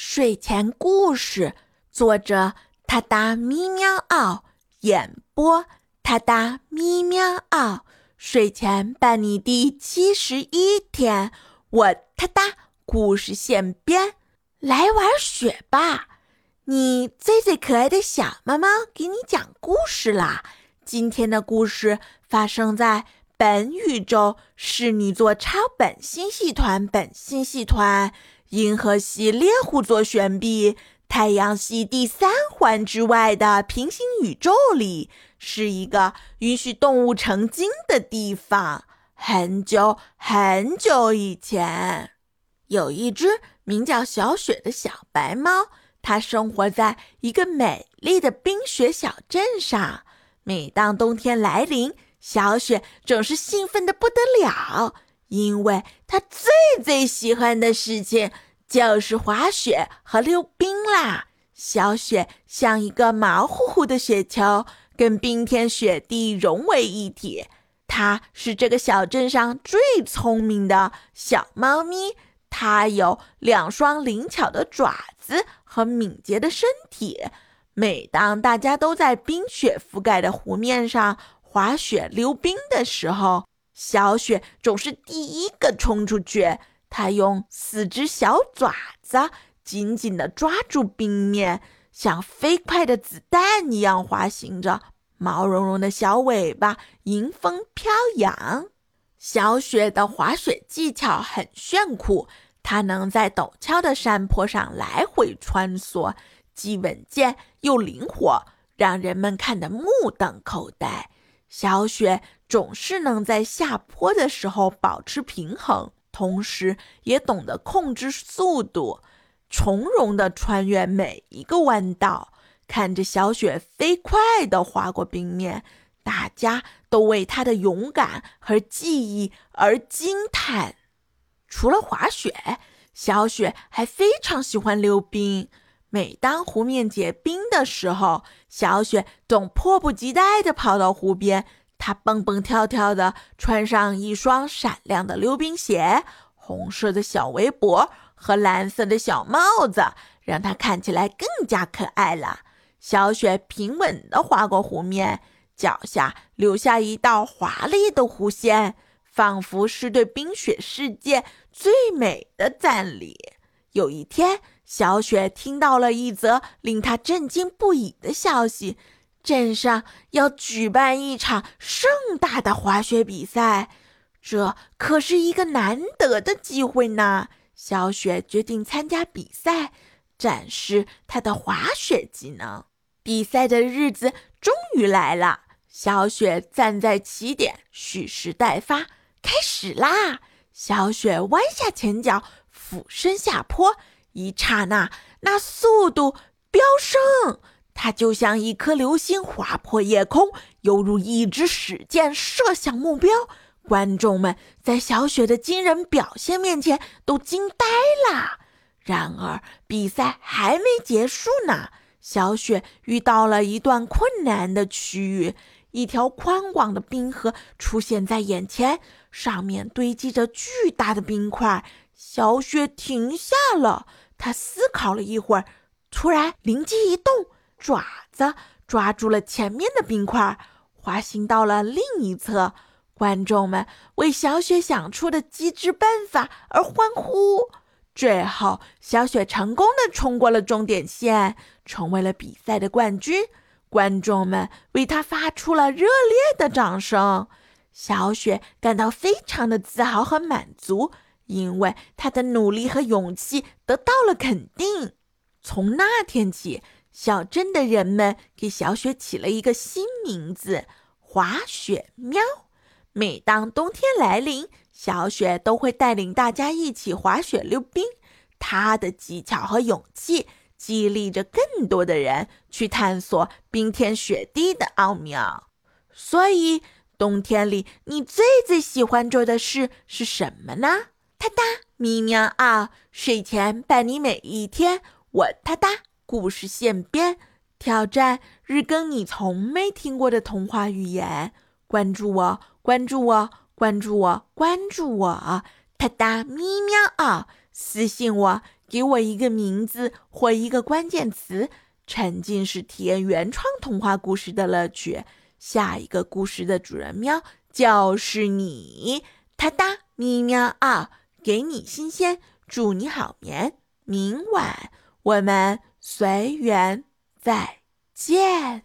睡前故事，作者：他哒咪喵嗷，演播：他哒咪喵嗷。睡前伴你第七十一天，我他哒故事现编，来玩雪吧！你最最可爱的小猫猫给你讲故事啦。今天的故事发生在本宇宙侍女座超本星系团本星系团。银河系猎户座旋臂，太阳系第三环之外的平行宇宙里，是一个允许动物成精的地方。很久很久以前，有一只名叫小雪的小白猫，它生活在一个美丽的冰雪小镇上。每当冬天来临，小雪总是兴奋的不得了。因为他最最喜欢的事情就是滑雪和溜冰啦。小雪像一个毛乎乎的雪球，跟冰天雪地融为一体。它是这个小镇上最聪明的小猫咪，它有两双灵巧的爪子和敏捷的身体。每当大家都在冰雪覆盖的湖面上滑雪溜冰的时候，小雪总是第一个冲出去，它用四只小爪子紧紧地抓住冰面，像飞快的子弹一样滑行着，毛茸茸的小尾巴迎风飘扬。小雪的滑雪技巧很炫酷，它能在陡峭的山坡上来回穿梭，既稳健又灵活，让人们看得目瞪口呆。小雪总是能在下坡的时候保持平衡，同时也懂得控制速度，从容地穿越每一个弯道。看着小雪飞快地划过冰面，大家都为她的勇敢和记忆而惊叹。除了滑雪，小雪还非常喜欢溜冰。每当湖面结冰的时候，小雪总迫不及待地跑到湖边。她蹦蹦跳跳地穿上一双闪亮的溜冰鞋，红色的小围脖和蓝色的小帽子，让她看起来更加可爱了。小雪平稳地滑过湖面，脚下留下一道华丽的弧线，仿佛是对冰雪世界最美的赞礼。有一天，小雪听到了一则令她震惊不已的消息：镇上要举办一场盛大的滑雪比赛，这可是一个难得的机会呢。小雪决定参加比赛，展示她的滑雪技能。比赛的日子终于来了，小雪站在起点，蓄势待发，开始啦！小雪弯下前脚，俯身下坡。一刹那，那速度飙升，它就像一颗流星划破夜空，犹如一支使箭射向目标。观众们在小雪的惊人表现面前都惊呆了。然而，比赛还没结束呢。小雪遇到了一段困难的区域，一条宽广的冰河出现在眼前，上面堆积着巨大的冰块。小雪停下了。他思考了一会儿，突然灵机一动，爪子抓住了前面的冰块，滑行到了另一侧。观众们为小雪想出的机智办法而欢呼。最后，小雪成功的冲过了终点线，成为了比赛的冠军。观众们为她发出了热烈的掌声。小雪感到非常的自豪和满足。因为他的努力和勇气得到了肯定，从那天起，小镇的人们给小雪起了一个新名字——滑雪喵。每当冬天来临，小雪都会带领大家一起滑雪溜冰。她的技巧和勇气激励着更多的人去探索冰天雪地的奥妙。所以，冬天里你最最喜欢做的事是什么呢？哒哒，咪喵啊！睡前伴你每一天，我哒哒故事现编，挑战日更你从没听过的童话语言。关注我，关注我，关注我，关注我！哒哒咪喵啊！私信我，给我一个名字或一个关键词，沉浸式体验原创童话故事的乐趣。下一个故事的主人喵就是你，哒哒咪喵啊！给你新鲜祝你好眠。明晚我们随缘再见。